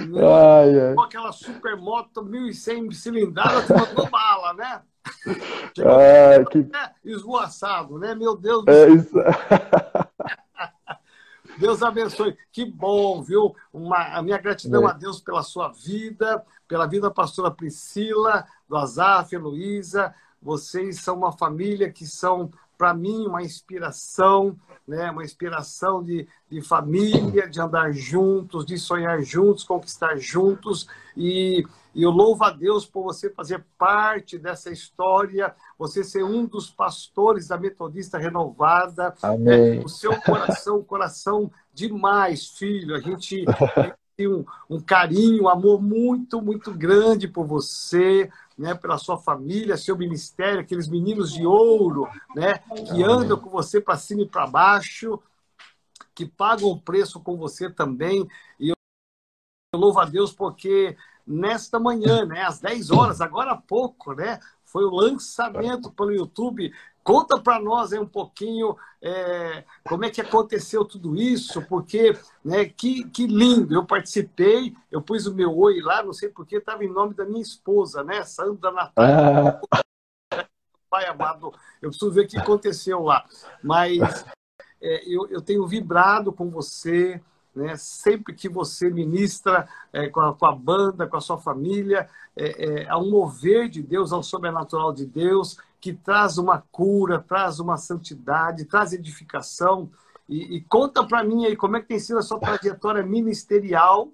Ai, ai. Com aquela supermoto 1100 cilindrada, tu mandou bala, né? Ai, que... É, esvoaçado, né? Meu Deus do É céu. isso. Deus abençoe. Que bom, viu? Uma, a minha gratidão É. a Deus pela sua vida, pela vida da pastora Priscila, do Azaf, Heloísa. Vocês são uma família que são, para mim, uma inspiração, né? uma inspiração de, de família, de andar juntos, de sonhar juntos, conquistar juntos. E, e eu louvo a Deus por você fazer parte dessa história, você ser um dos pastores da Metodista Renovada. Amém. É, o seu coração, coração demais, filho. A gente tem um, um carinho, um amor muito, muito grande por você, né, pela sua família, seu ministério, aqueles meninos de ouro, né, que andam com você para cima e para baixo, que pagam o preço com você também. E eu, louvo a Deus porque nesta manhã, né, às 10 horas, agora há pouco, né, foi o lançamento pelo YouTube. Conta para nós aí um pouquinho é, como é que aconteceu tudo isso, porque né, que, que lindo. Eu participei, eu pus o meu oi lá, não sei porque, estava em nome da minha esposa, né? Sandra Natália. Ah, Pai amado, eu preciso ver o que aconteceu lá. Mas é, eu, eu tenho vibrado com você, né? sempre que você ministra é, com, a, banda, com a sua família, é, é, um mover de Deus, um sobrenatural de Deus que traz uma cura, traz uma santidade, traz edificação. E, e conta para mim aí como é que tem sido a sua trajetória ministerial,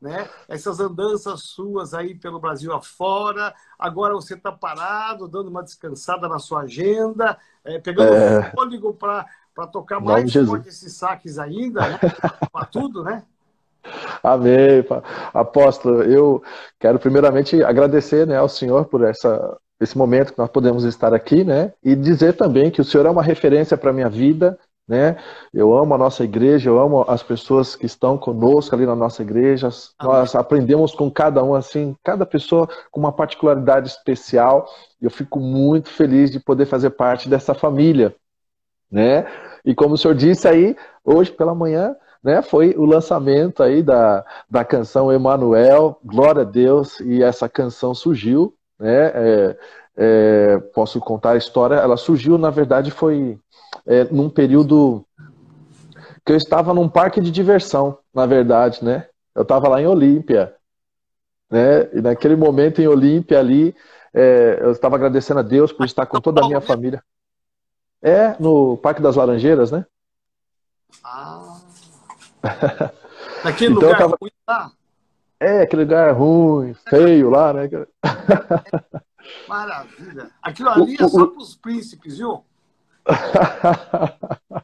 né? Essas andanças suas aí pelo Brasil afora. Agora você está parado, dando uma descansada na sua agenda, é, pegando É. fôlego para tocar Nome mais forte esses saques ainda, né? Para tudo, né? Amém. Apóstolo, eu quero primeiramente agradecer né, ao Senhor por essa, esse momento que nós podemos estar aqui, né? E dizer também que o Senhor é uma referência para a minha vida, né? Eu amo a nossa igreja, eu amo as pessoas que estão conosco ali na nossa igreja. Nós aprendemos com cada um, assim, cada pessoa com uma particularidade especial. Eu fico muito feliz de poder fazer parte dessa família, né? E como o senhor disse aí, hoje pela manhã, né, foi o lançamento aí da, da canção Emanuel, glória a Deus, e essa canção surgiu, né, é, é, posso contar a história, ela surgiu, na verdade, foi é, num período que eu estava num parque de diversão, na verdade, né, eu estava lá em Olímpia, né, e naquele momento em Olímpia ali, é, eu estava agradecendo a Deus por estar com toda a minha família. É, no Parque das Laranjeiras, né? Ah. Naquele Então, eu lugar tava- lá, É, aquele lugar ruim, feio lá, né? maravilha. Aquilo ali é só para os príncipes, viu?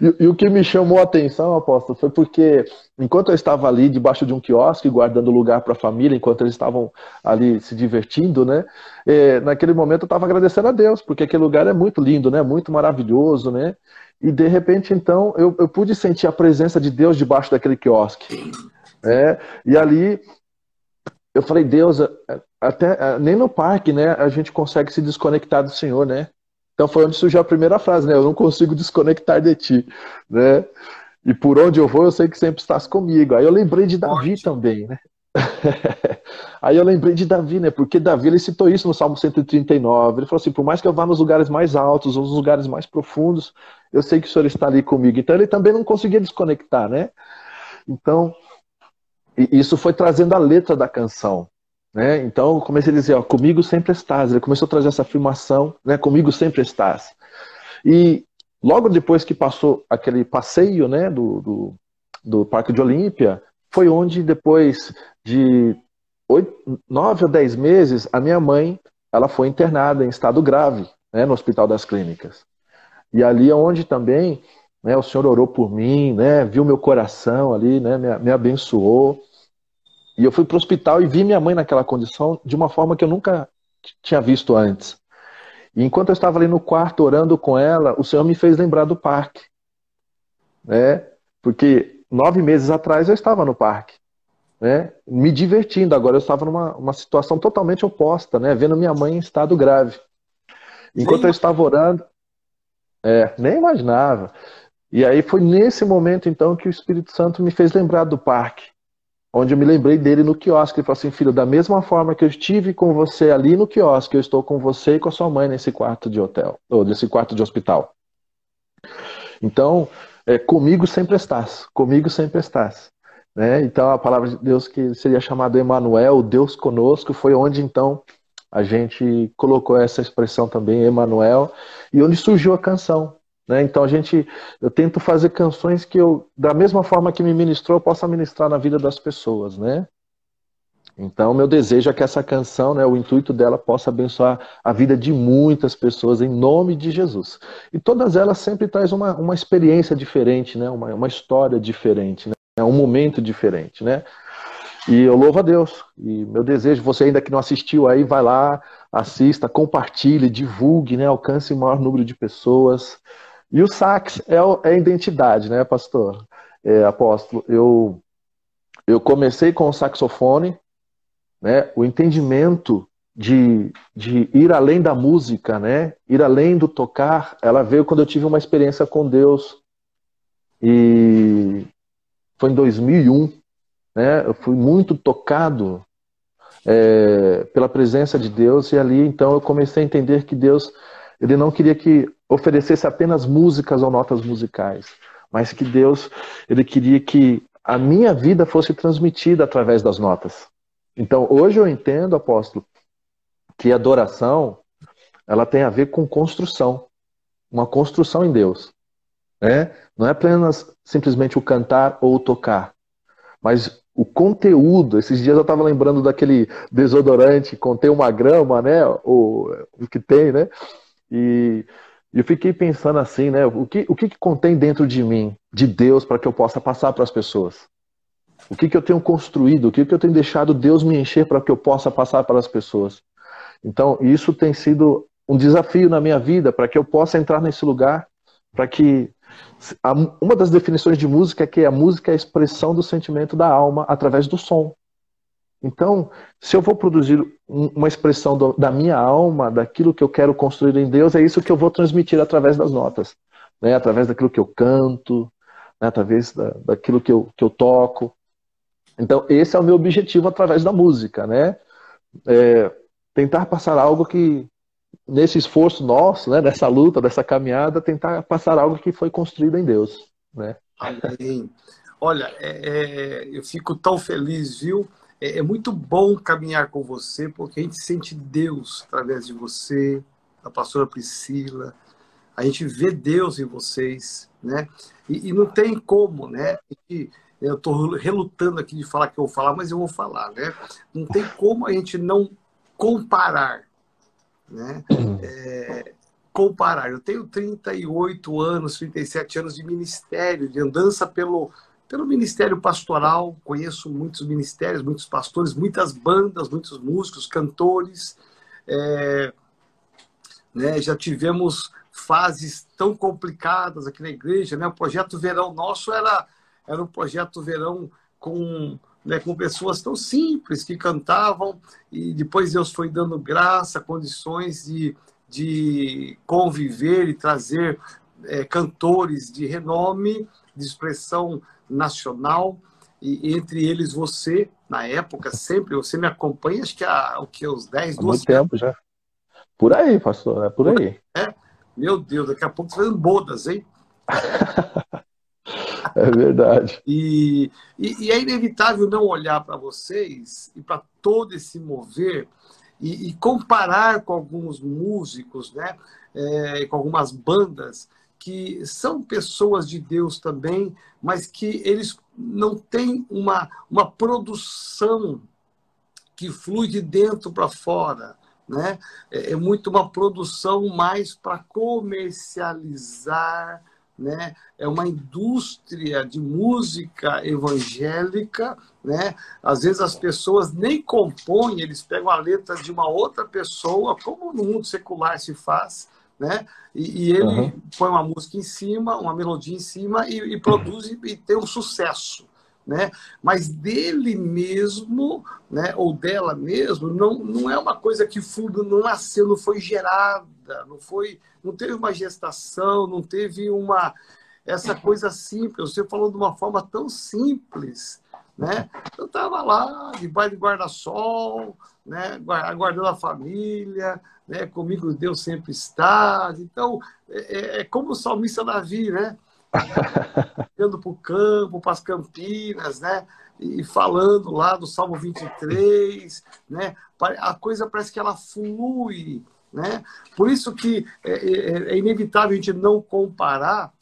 E, e o que me chamou a atenção, apóstolo, foi porque enquanto eu estava ali debaixo de um quiosque, guardando lugar para a família, enquanto eles estavam ali se divertindo, né? é, naquele momento eu estava agradecendo a Deus, porque aquele lugar é muito lindo, né? Muito maravilhoso, né? E de repente, então, eu, eu pude sentir a presença de Deus debaixo daquele quiosque. Né? E ali eu falei, Deus, até nem no parque, né? A gente consegue se desconectar do Senhor, né? Então foi onde surgiu a primeira frase, né? Eu não consigo desconectar de ti, né? E por onde eu vou, eu sei que sempre estás comigo. Aí eu lembrei de Davi Forte. também, né? Aí eu lembrei de Davi, né? Porque Davi ele citou isso no Salmo 139. Ele falou assim: por mais que eu vá nos lugares mais altos, nos lugares mais profundos, eu sei que o Senhor está ali comigo. Então ele também não conseguia desconectar, né? Então, e isso foi trazendo a letra da canção. Né? Então comecei a dizer, ó, comigo sempre estás. Ele começou a trazer essa afirmação, né? Comigo sempre estás. E logo depois que passou aquele passeio, né, do, do, do Parque de Olímpia, foi onde depois de oito, nove ou dez meses, a minha mãe, ela foi internada em estado grave, né, no Hospital das Clínicas. E ali é onde também, né, o Senhor orou por mim, né, viu meu coração ali, né, me, me abençoou. E eu fui para o hospital e vi minha mãe naquela condição de uma forma que eu nunca tinha visto antes. E enquanto eu estava ali no quarto orando com ela, o Senhor me fez lembrar do parque. Né? Porque nove meses atrás eu estava no parque. Né? Me divertindo. Agora eu estava numa uma situação totalmente oposta, né? vendo minha mãe em estado grave. Enquanto eu estava orando, é, nem imaginava. E aí foi nesse momento então que o Espírito Santo me fez lembrar do parque. onde eu me lembrei dele no quiosque. Ele falou assim: Filho, da mesma forma que eu estive com você ali no quiosque, eu estou com você e com a sua mãe nesse quarto de hotel, ou nesse quarto de hospital. Então, é, comigo sempre estás, comigo sempre estás. Né? Então, a palavra de Deus que seria chamado Emanuel, Deus conosco, foi onde então a gente colocou essa expressão também, Emanuel, e onde surgiu a canção. Né? Então a gente, eu tento fazer canções que eu, da mesma forma que me ministrou, eu possa ministrar na vida das pessoas, né? Então meu desejo é que essa canção, né, o intuito dela possa abençoar a vida de muitas pessoas em nome de Jesus. E todas elas sempre traz uma, uma experiência diferente, né? Uma, uma história diferente, né? um momento diferente, né? E eu louvo a Deus. E meu desejo, você ainda que não assistiu aí, vai lá, assista, compartilhe, divulgue, né? Alcance o maior número de pessoas. E o sax é, é a identidade, né, pastor? É, apóstolo, eu, eu comecei com o saxofone, né, o entendimento de, de ir além da música, né, ir além do tocar, ela veio quando eu tive uma experiência com Deus. E foi em 2001, né, eu fui muito tocado é, pela presença de Deus e ali então eu comecei a entender que Deus ele não queria que oferecesse apenas músicas ou notas musicais, mas que Deus, ele queria que a minha vida fosse transmitida através das notas. Então, hoje eu entendo, apóstolo, que adoração, ela tem a ver com construção, uma construção em Deus. Né? Não é apenas simplesmente o cantar ou o tocar, mas o conteúdo. Esses dias eu estava lembrando daquele desodorante contém uma grama, né? O, o que tem, né? E eu fiquei pensando assim, né? O que, o que, que contém dentro de mim, de Deus, para que eu possa passar para as pessoas? O que, que eu tenho construído? O que, que eu tenho deixado Deus me encher para que eu possa passar para as pessoas? Então, isso tem sido um desafio na minha vida, para que eu possa entrar nesse lugar, para que. Uma das definições de música é que a música é a expressão do sentimento da alma através do som. Então, se eu vou produzir uma expressão do, da minha alma, daquilo que eu quero construir em Deus, é isso que eu vou transmitir através das notas, né? através daquilo que eu canto, né? através da, daquilo que eu, que eu toco. Então, esse é o meu objetivo através da música, né? É, tentar passar algo que, nesse esforço nosso, né? nessa luta, dessa caminhada, tentar passar algo que foi construído em Deus, né? Olha, é, é, eu fico tão feliz, viu? É, é, muito bom caminhar com você, porque a gente sente Deus através de você, da pastora Priscila. A gente vê Deus em vocês, né? E, e não tem como, né? E, eu estou relutando aqui de falar que eu vou falar, mas eu vou falar, né? Não tem como a gente não comparar, né? É, comparar. Eu tenho 38 anos, 37 anos de ministério, de andança pelo, pelo ministério pastoral, conheço muitos ministérios, muitos pastores, muitas bandas, muitos músicos, cantores. É, né, já tivemos fases tão complicadas aqui na igreja. Né? O projeto Verão nosso era, era um projeto Verão com, né, com pessoas tão simples que cantavam e depois Deus foi dando graça, condições de, de conviver e trazer é, cantores de renome, de expressão nacional, e entre eles você, na época, sempre, você me acompanha, acho que há o que, uns 10, 12 Muito tempo já. Por aí, pastor, é por aí. É? Meu Deus, daqui a pouco você fazendo bodas, hein? é verdade. E, e, e, é inevitável não olhar para vocês e para todo esse mover e, e, comparar com alguns músicos, né? É, com algumas bandas que são pessoas de Deus também, mas que eles não têm uma, uma produção que flui de dentro para fora. Né? É, é muito uma produção mais para comercializar, né? É uma indústria de música evangélica, né? Às vezes as pessoas nem compõem, eles pegam a letra de uma outra pessoa, como no mundo secular se faz, né? E, e ele uhum. põe uma música em cima, uma melodia em cima e, e produz e, e tem um sucesso. Né? Mas dele mesmo, né, ou dela mesmo, não, não é uma coisa que não nasceu, não foi gerada, não foi, não teve uma gestação, não teve uma essa coisa simples. Você falou de uma forma tão simples, né? Eu estava lá, debaixo de guarda-sol, né? aguardando a família, né? comigo Deus sempre está. Então, é, é, é como o salmista Davi, né? Indo para o campo, para as campinas, né? E falando lá do Salmo 23, né? A coisa parece que ela flui, né? Por isso que é, é, é inevitável a gente não comparar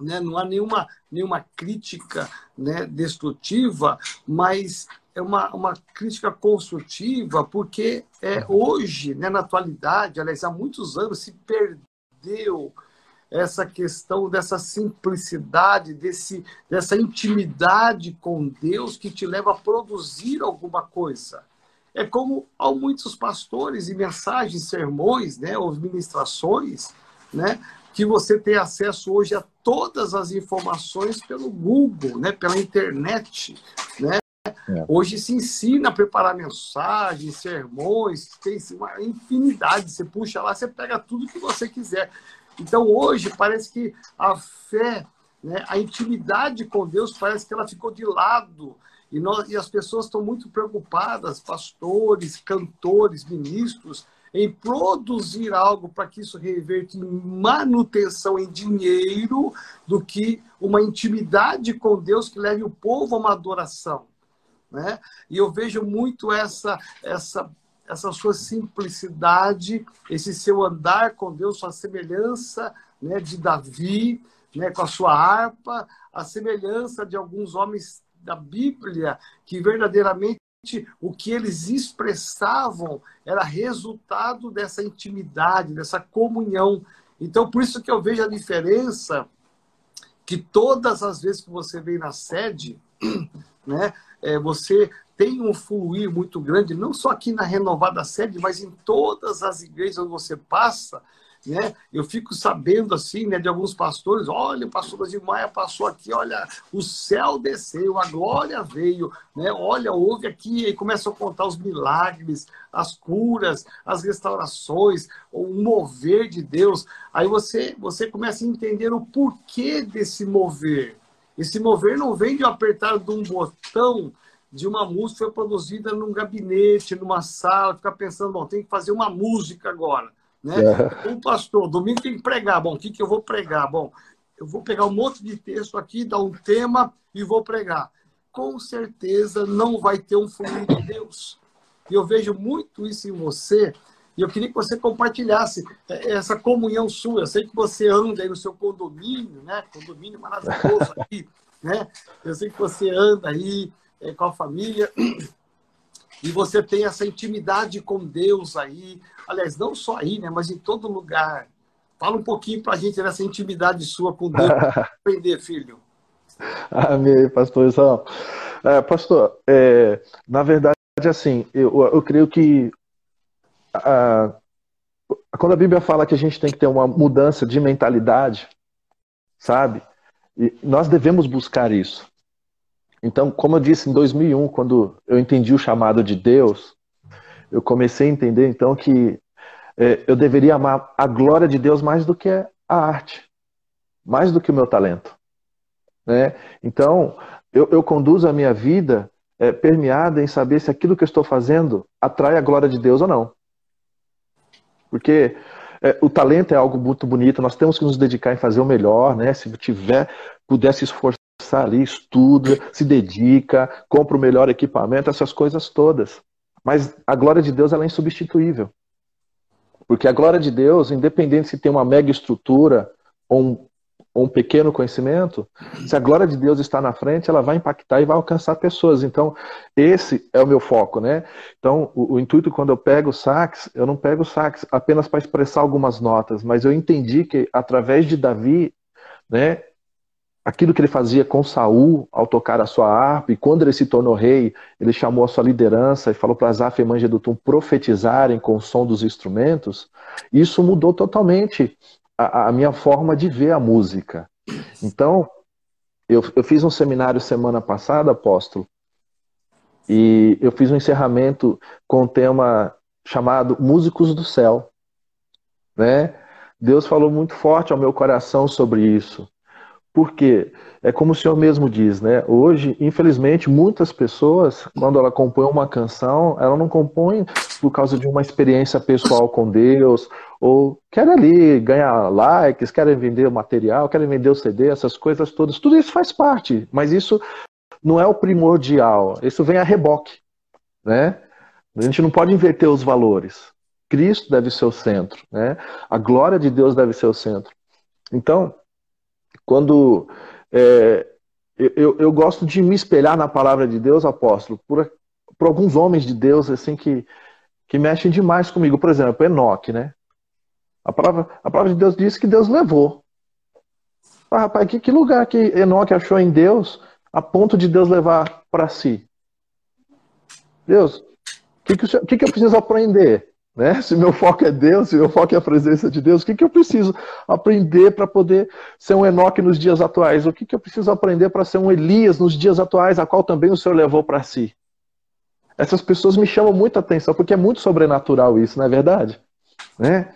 né? não há nenhuma, nenhuma crítica né, destrutiva, mas é uma, uma crítica construtiva, porque é, hoje, né, na atualidade, aliás, há muitos anos, se perdeu essa questão dessa simplicidade, desse, dessa intimidade com Deus que te leva a produzir alguma coisa. É como há muitos pastores e mensagens, sermões, né, ou ministrações, né, que você tem acesso hoje a todas as informações pelo Google, né, pela internet, né? É. Hoje se ensina a preparar mensagens, sermões, tem uma infinidade. Você puxa lá, você pega tudo que você quiser. Então hoje parece que a fé, né, a intimidade com Deus parece que ela ficou de lado. E, nós, e as pessoas estão muito preocupadas, pastores, cantores, ministros, em produzir algo para que isso reverte em manutenção em dinheiro do que uma intimidade com Deus que leve o povo a uma adoração. Né? E eu vejo muito essa, essa, essa sua simplicidade, esse seu andar com Deus, sua semelhança né, de Davi, né, com a sua harpa, a semelhança de alguns homens da Bíblia que verdadeiramente o que eles expressavam era resultado dessa intimidade, dessa comunhão. Então, por isso que eu vejo a diferença que todas as vezes que você vem na sede, né, é, você tem um fluir muito grande, não só aqui na renovada sede, mas em todas as igrejas onde você passa, né? Eu fico sabendo assim, né, de alguns pastores, olha, o pastor de Maia passou aqui, olha, o céu desceu, a glória veio, né? Olha, houve aqui e começam a contar os milagres, as curas, as restaurações, o mover de Deus. Aí você você começa a entender o porquê desse mover. Esse mover não vem de apertar de um botão de uma música foi produzida num gabinete, numa sala, ficar pensando, bom, tem que fazer uma música agora. Né? É. Um pastor, domingo tem que pregar. Bom, o que, que eu vou pregar? Bom, eu vou pegar um monte de texto aqui, dar um tema e vou pregar. Com certeza não vai ter um fluir de Deus. E eu vejo muito isso em você. E eu queria que você compartilhasse essa comunhão sua. Eu sei que você anda aí no seu condomínio, né? Condomínio maravilhoso aqui, né? Eu sei que você anda aí é, com a família e você tem essa intimidade com Deus aí, aliás, não só aí, né, mas em todo lugar. Fala um pouquinho para a gente dessa intimidade sua com Deus, aprender, filho. Amém, pastor. É, pastor, é, na verdade, assim, eu, eu creio que a, quando a Bíblia fala que a gente tem que ter uma mudança de mentalidade, sabe? E nós devemos buscar isso. Então, como eu disse em 2001, quando eu entendi o chamado de Deus, eu comecei a entender então que é, eu deveria amar a glória de Deus mais do que a arte, mais do que o meu talento. Né? Então, eu, eu conduzo a minha vida é, permeada em saber se aquilo que eu estou fazendo atrai a glória de Deus ou não. Porque é, o talento é algo muito bonito, nós temos que nos dedicar em fazer o melhor, né? Se tiver, puder se esforçar ali, estuda, se dedica, compra o melhor equipamento, essas coisas todas. Mas a glória de Deus ela é insubstituível. Porque a glória de Deus, independente se tem uma mega estrutura ou um, ou um pequeno conhecimento, se a glória de Deus está na frente, ela vai impactar e vai alcançar pessoas. Então, esse é o meu foco, né? Então, o, o intuito quando eu pego o sax, eu não pego o sax apenas para expressar algumas notas, mas eu entendi que através de Davi, né, aquilo que ele fazia com Saul ao tocar a sua harpa, e quando ele se tornou rei, ele chamou a sua liderança e falou para Asaf e Mangedutum profetizarem com o som dos instrumentos, isso mudou totalmente a, a minha forma de ver a música. Então, eu, eu fiz um seminário semana passada, apóstolo, e eu fiz um encerramento com o um tema chamado Músicos do Céu. Né? Deus falou muito forte ao meu coração sobre isso Porque é como o senhor mesmo diz, né? Hoje, infelizmente, muitas pessoas, quando ela compõe uma canção, ela não compõe por causa de uma experiência pessoal com Deus, ou quer ali ganhar likes, querem vender o material, querem vender o CD, essas coisas todas. Tudo isso faz parte, mas isso não é o primordial. Isso vem a reboque, né? A gente não pode inverter os valores. Cristo deve ser o centro, né? A glória de Deus deve ser o centro. Então, quando é, eu, eu gosto de me espelhar na palavra de Deus, apóstolo, por, por alguns homens de Deus assim que, que mexem demais comigo. Por exemplo, Enoque, né? A palavra, a palavra de Deus diz que Deus levou. Ah, rapaz, que, que lugar que Enoque achou em Deus a ponto de Deus levar para si? Deus, o que, que, que, que eu preciso aprender? Né? Se meu foco é Deus, se meu foco é a presença de Deus, o que, que eu preciso aprender para poder ser um Enoque nos dias atuais? O que, que eu preciso aprender para ser um Elias nos dias atuais, a qual também o Senhor levou para si? Essas pessoas me chamam muita atenção, porque é muito sobrenatural isso, não é verdade? Né?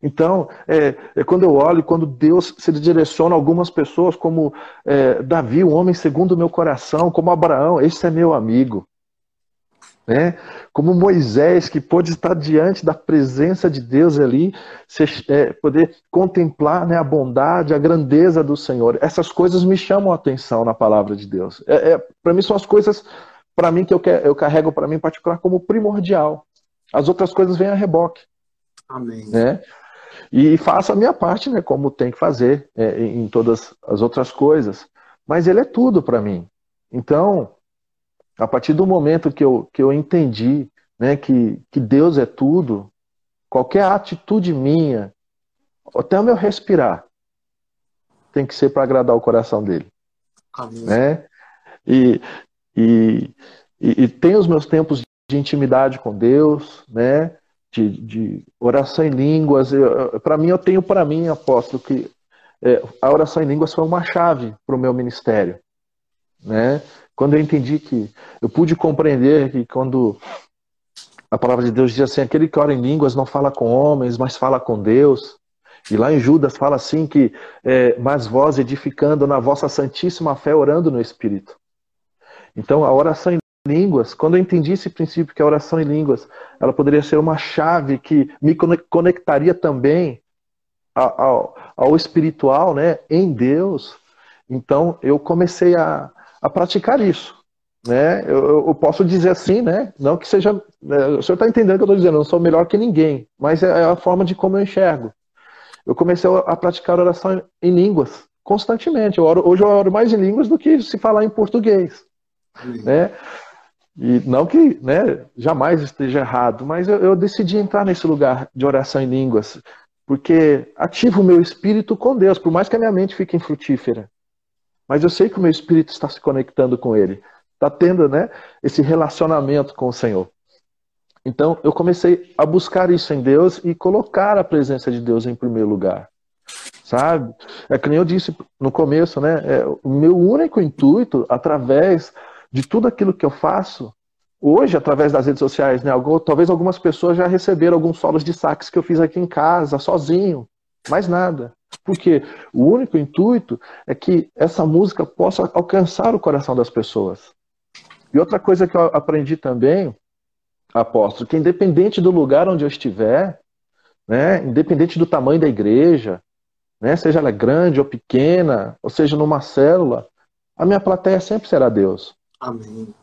Então, é, é, quando eu olho, quando Deus se direciona a algumas pessoas, como é, Davi, um homem segundo o meu coração, como Abraão, esse é meu amigo né? Como Moisés, que pôde estar diante da presença de Deus ali, se, é, poder contemplar né, a bondade, a grandeza do Senhor. Essas coisas me chamam a atenção na palavra de Deus. É, é para mim são as coisas, para mim que eu, eu carrego para mim em particular como primordial. As outras coisas vêm a reboque. Amém. Né? E faço a minha parte, né, como tem que fazer é, em todas as outras coisas. Mas ele é tudo para mim. Então, a partir do momento que eu, que eu entendi né, que, que Deus é tudo, qualquer atitude minha, até o meu respirar, tem que ser para agradar o coração dele. Amém. Né? E, e, e, e tem os meus tempos de intimidade com Deus, né? De, de oração em línguas. Para mim, eu tenho para mim, apóstolo, que é, a oração em línguas foi uma chave para o meu ministério, né? Quando eu entendi que eu pude compreender que quando a palavra de Deus diz assim, aquele que ora em línguas não fala com homens, mas fala com Deus. E lá em Judas fala assim que, é, mas vós edificando na vossa santíssima fé, orando no Espírito. Então a oração em línguas, quando eu entendi esse princípio que a oração em línguas, ela poderia ser uma chave que me conectaria também ao, ao espiritual, né, em Deus. Então eu comecei a, a praticar isso. Né? Eu, eu posso dizer assim, né? Não que seja. Né? O senhor está entendendo o que eu estou dizendo, eu não sou melhor que ninguém, mas é, é a forma de como eu enxergo. Eu comecei a praticar oração em línguas constantemente. Eu oro, hoje eu oro mais em línguas do que se falar em português. Né? E não que né, jamais esteja errado, mas eu, eu, decidi entrar nesse lugar de oração em línguas, porque ativa o meu espírito com Deus, por mais que a minha mente fique infrutífera. Mas eu sei que o meu espírito está se conectando com Ele, está tendo né, esse relacionamento com o Senhor. Então eu comecei a buscar isso em Deus e colocar a presença de Deus em primeiro lugar. Sabe? É que nem eu disse no começo, né? É, o meu único intuito, através de tudo aquilo que eu faço, hoje, através das redes sociais, né? talvez algumas pessoas já receberam alguns solos de sax que eu fiz aqui em casa, sozinho. Mais nada. Porque o único intuito é que essa música possa alcançar o coração das pessoas. E outra coisa que eu aprendi também, apóstolo, que independente do lugar onde eu estiver, né, independente do tamanho da igreja, né, seja ela grande ou pequena, ou seja numa célula, a minha plateia sempre será Deus. Amém.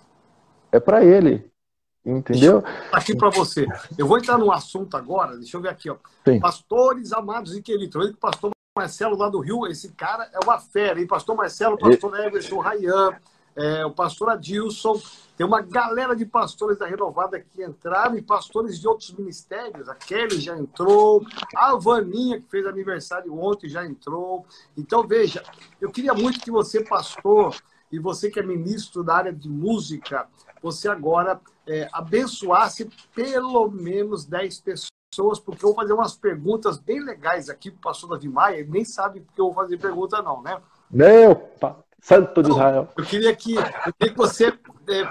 É para Ele. Entendeu? Aqui para você. Eu vou entrar num assunto agora, deixa eu ver aqui, ó. Sim. Pastores amados e queridos. Eu pastor Marcelo lá do Rio, esse cara é uma fera, hein? Pastor Marcelo, pastor e... Everson, Rayan, é, o pastor Adilson, tem uma galera de pastores da Renovada que entraram e pastores de outros ministérios. A Kelly já entrou, a Vaninha, que fez aniversário ontem, já entrou. Então, veja, eu queria muito que você, pastor, e você que é ministro da área de música, você agora é, abençoasse pelo menos 10 pessoas pessoas, porque eu vou fazer umas perguntas bem legais aqui para o pastor Davi Maia. Ele nem sabe porque eu vou fazer pergunta, não, né? Meu santo de Israel. Eu queria que, eu queria que você é,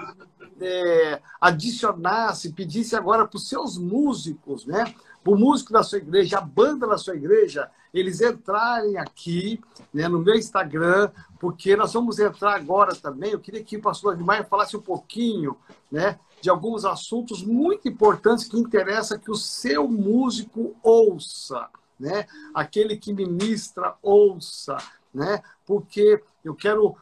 é, adicionasse, pedisse agora para os seus músicos, né? para o músico da sua igreja, a banda da sua igreja, eles entrarem aqui né, no meu Instagram, porque nós vamos entrar agora também. Eu queria que o pastor Admaia falasse um pouquinho né, de alguns assuntos muito importantes que interessa que o seu músico ouça, né? aquele que ministra ouça, né? porque eu quero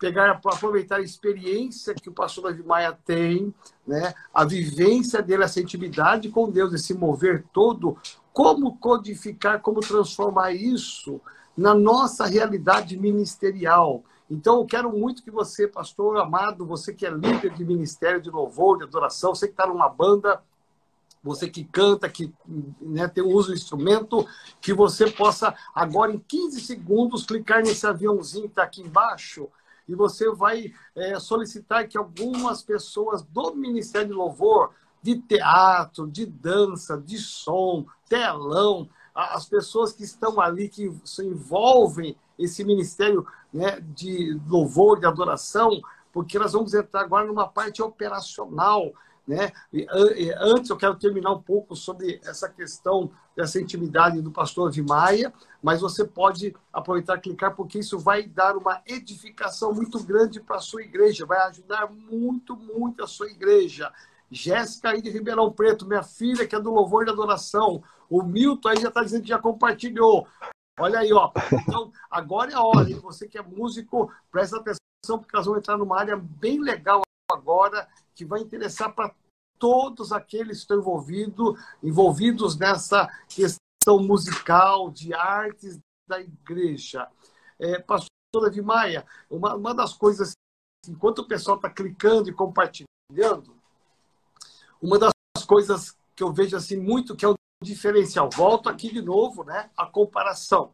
pegar aproveitar a experiência que o pastor Davi Maia tem, né? A vivência dele, essa intimidade com Deus, esse mover todo, como codificar, como transformar isso na nossa realidade ministerial. Então, eu quero muito que você, pastor amado, você que é líder de ministério de louvor, de adoração, você que está numa banda, você que canta, que né, tem uso instrumento, que você possa, agora em 15 segundos, clicar nesse aviãozinho que está aqui embaixo e você vai é, solicitar que algumas pessoas do Ministério de Louvor, de teatro, de dança, de som, telão, as pessoas que estão ali, que se envolvem esse ministério né, de louvor, de adoração, porque nós vamos entrar agora numa parte operacional né? E, antes, eu quero terminar um pouco sobre essa questão dessa intimidade do pastor Vimaia, mas você pode aproveitar e clicar, porque isso vai dar uma edificação muito grande para a sua igreja, vai ajudar muito, muito a sua igreja. Jéssica aí de Ribeirão Preto, minha filha, que é do Louvor e Adoração. O Milton aí já está dizendo que já compartilhou. Olha aí, ó. Então, agora é a hora, hein? Você que é músico, presta atenção, porque nós vamos entrar numa área bem legal agora, que vai interessar para todos aqueles que estão envolvido, envolvidos nessa questão musical, de artes da igreja. É, Pastor Davi Maia, uma, uma das coisas, enquanto o pessoal está clicando e compartilhando, uma das coisas que eu vejo assim muito que é um diferencial, volto aqui de novo, né, a comparação.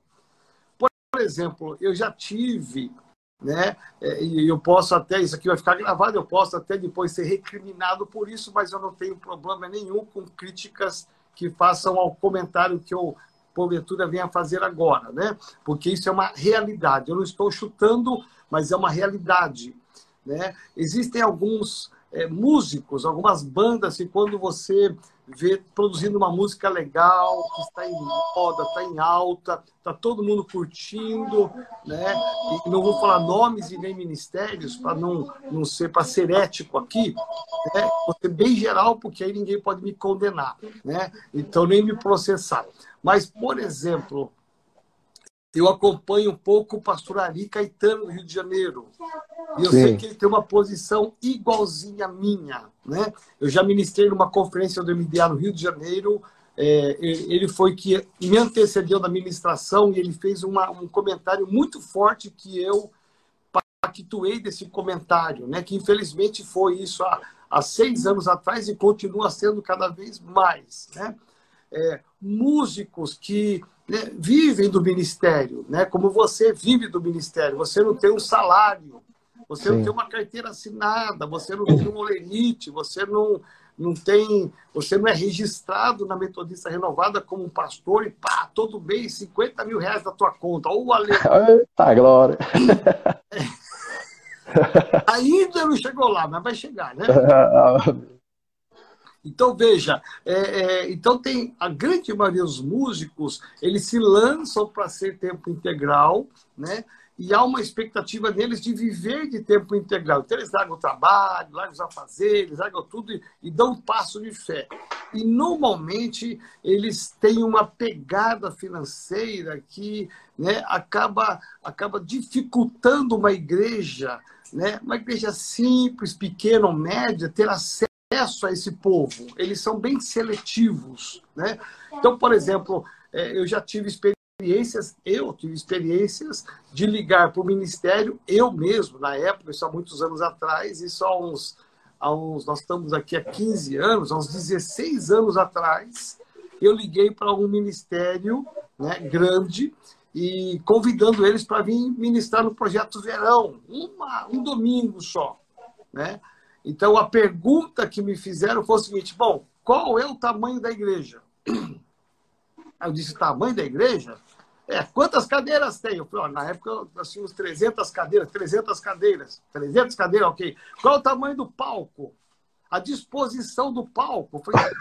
Por exemplo, eu já tive né? É, e eu posso até, isso aqui vai ficar gravado, eu posso até depois ser recriminado por isso, mas eu não tenho problema nenhum com críticas que façam ao comentário que eu, porventura, venha fazer agora, né? Porque isso é uma realidade. Eu não estou chutando, mas é uma realidade, né? Existem alguns é, músicos, algumas bandas que quando você ver produzindo uma música legal, que está em moda, está em alta, está todo mundo curtindo, né? E não vou falar nomes e nem ministérios para não, não ser para ser ético aqui, né? Vou ser bem geral porque aí ninguém pode me condenar, né? Então nem me processar. Mas por exemplo, eu acompanho um pouco o pastor Ari Caetano do Rio de Janeiro. E eu Sim. sei que ele tem uma posição igualzinha à minha. Né? Eu já ministrei numa conferência do MDA no Rio de Janeiro. É, ele foi que me antecedeu na ministração e ele fez uma, um comentário muito forte que eu pactuei desse comentário, né? que infelizmente foi isso há, há seis anos atrás e continua sendo cada vez mais. Né? É, músicos que né, vivem do ministério, né? Como você vive do ministério, você não tem um salário, você Sim. não tem uma carteira assinada, você não tem um olerite, você não não tem, você não é registrado na Metodista Renovada como um pastor e pá, todo mês 50 mil reais da tua conta. Ou Ale... Tá, glória. Ainda não chegou lá, mas vai chegar, né? Então, veja, é, é, então tem a grande maioria dos músicos, eles se lançam para ser tempo integral, né? E há uma expectativa neles de viver de tempo integral. Então, eles largam o trabalho, largam os afazeres, largam tudo e, e dão um passo de fé. E, normalmente, eles têm uma pegada financeira que né, acaba, acaba dificultando uma igreja, né, uma igreja simples, pequena ou média, ter acesso acesso a esse povo, eles são bem seletivos. Né? Então, por exemplo, é, eu já tive experiências, eu tive experiências de ligar para o ministério, eu mesmo, na época, isso há muitos anos atrás, isso há uns, há uns, nós estamos aqui há 15 anos, há uns 16 anos atrás, eu liguei para um ministério né, grande e convidando eles para vir ministrar no projeto Verão, uma, um domingo só. Né? Então, a pergunta que me fizeram foi o seguinte: bom, qual é o tamanho da igreja? Eu disse: tamanho da igreja? É, quantas cadeiras tem? Eu falei, na época nós tínhamos 300 cadeiras, 300 cadeiras, 300 cadeiras, ok. Qual é o tamanho do palco? A disposição do palco? Eu falei,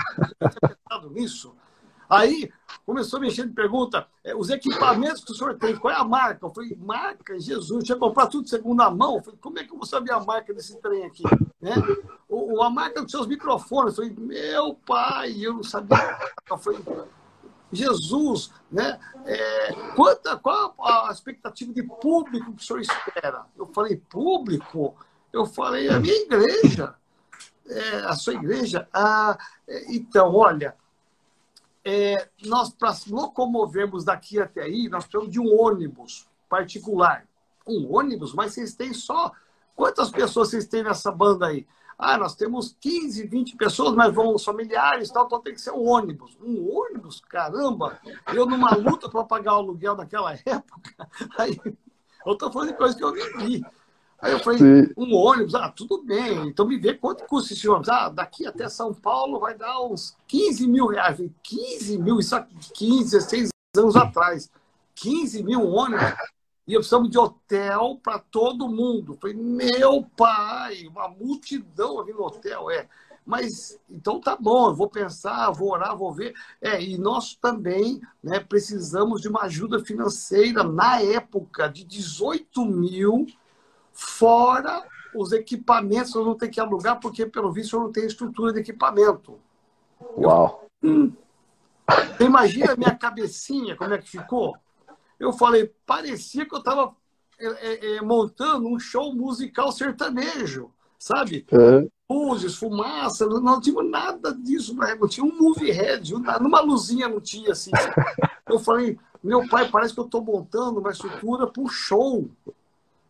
eu tinha pensado nisso. Aí começou a mexer de pergunta, é, os equipamentos que o senhor tem, qual é a marca? Eu falei, marca, Jesus, tinha que comprar tudo de segunda mão. Eu falei, como é que eu vou saber a marca desse trem aqui? Né? O, a marca dos seus microfones. Eu falei, meu pai, eu não sabia. Eu falei, Jesus, né? É, quanta, qual a expectativa de público que o senhor espera? Eu falei, público? Eu falei, a minha igreja. É, a sua igreja? Ah, é, então, olha, é, nós, para locomovermos daqui até aí, nós precisamos de um ônibus particular. Um ônibus? Mas vocês têm só. Quantas pessoas vocês têm nessa banda aí? Ah, nós temos 15, 20 pessoas, mas vão familiares, tal, então tem que ser um ônibus. Um ônibus? Caramba! Eu numa luta para pagar o aluguel naquela época. Aí, eu estou falando de coisa que eu vivi. Aí eu falei, Sim. um ônibus, ah, tudo bem, então me vê quanto custa esse ônibus. Ah, daqui até São Paulo vai dar uns 15 mil reais. Eu falei, 15 mil, isso aqui, 15, 16 anos atrás. 15 mil ônibus. E eu precisamos de hotel para todo mundo. Eu falei, meu pai, uma multidão ali no hotel, é. Mas então tá bom, eu vou pensar, vou orar, vou ver. É, e nós também né, precisamos de uma ajuda financeira na época de 18 mil fora os equipamentos, eu não tenho que alugar, porque, pelo visto, eu não tenho estrutura de equipamento. Uau! Eu, hum, imagina a minha cabecinha, como é que ficou? Eu falei, parecia que eu estava é, é, é, montando um show musical sertanejo, sabe? Uhum. Luzes, fumaça, não, não tinha nada disso, não tinha um movie head, numa luzinha não tinha assim. Eu falei, meu pai, parece que eu estou montando uma estrutura para um show.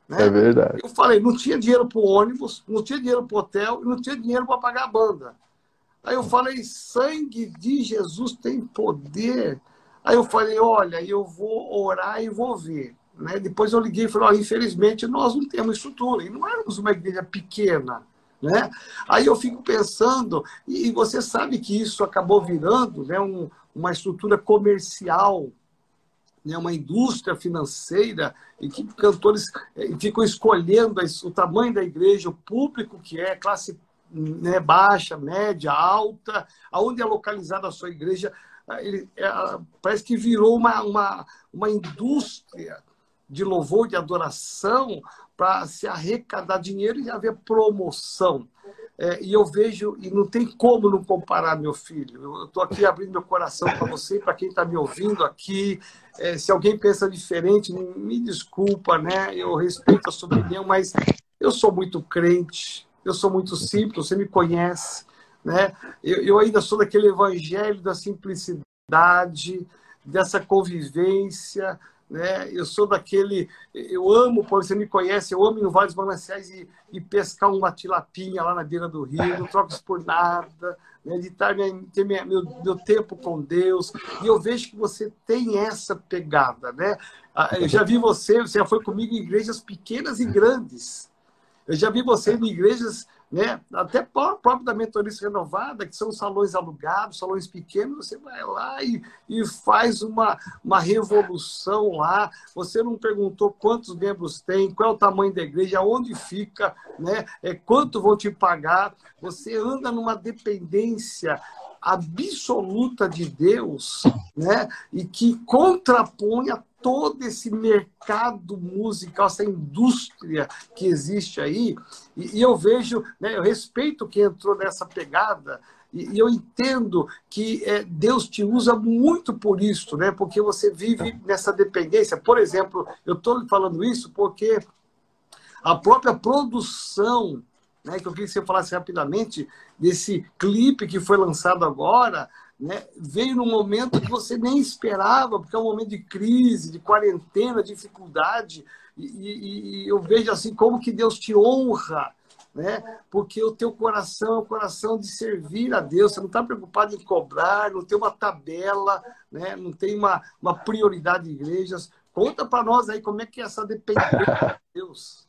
Né? É verdade. Eu falei, não tinha dinheiro para o ônibus, não tinha dinheiro para o hotel, não tinha dinheiro para pagar a banda. Aí eu falei, sangue de Jesus tem poder. Aí eu falei, olha, eu vou orar e vou ver. Né? Depois eu liguei e falei, oh, infelizmente nós não temos estrutura. E não éramos uma igreja pequena. Né? Aí eu fico pensando, e você sabe que isso acabou virando né, um, uma estrutura comercial né, uma indústria financeira e que cantores eh, ficam escolhendo o tamanho da igreja, o público que é, classe né, baixa, média, alta, aonde é localizada a sua igreja. Ah, ele, é, parece que virou uma, uma, uma indústria de louvor, de adoração, para se arrecadar dinheiro e haver promoção. É, e eu vejo, e não tem como não comparar, meu filho. Eu estou aqui abrindo meu coração para você, para quem está me ouvindo aqui. É, se alguém pensa diferente, me desculpa, né? Eu respeito a sua opinião, mas eu sou muito crente, eu sou muito simples, você me conhece, né? Eu, eu ainda sou daquele evangelho da simplicidade, dessa convivência, né? Eu sou daquele, eu amo, você me conhece, eu amo ir no Vale dos Mananciais e, e, pescar uma tilapinha lá na beira do rio, não troco isso por nada, estar, ter meu, meu tempo com Deus. E eu vejo que você tem essa pegada, né? Ah, eu já vi você, você já foi comigo em igrejas pequenas e grandes. Eu já vi você em igrejas né? Até próprio da mentorista renovada, que são salões alugados, salões pequenos, você vai lá e, e faz uma, uma revolução lá. Você não perguntou quantos membros tem, qual é o tamanho da igreja, onde fica, né? É, quanto vão te pagar. Você anda numa dependência absoluta de Deus, né? E que contrapõe a todo esse mercado musical, essa indústria que existe aí. E, e eu vejo, né, eu respeito quem entrou nessa pegada, e, e eu entendo que é, Deus te usa muito por isso, né? Porque você vive nessa dependência. Por exemplo, eu estou falando isso porque a própria produção né, que eu queria que você falasse rapidamente desse clipe que foi lançado agora, né, veio num momento que você nem esperava, porque é um momento de crise, de quarentena, dificuldade, e, e, e eu vejo assim como que Deus te honra, né? Porque o teu coração é o coração de servir a Deus. Você não está preocupado em cobrar, não tem uma tabela, né? Não tem uma, uma prioridade de igrejas. Conta para nós aí como é que é essa dependência de Deus.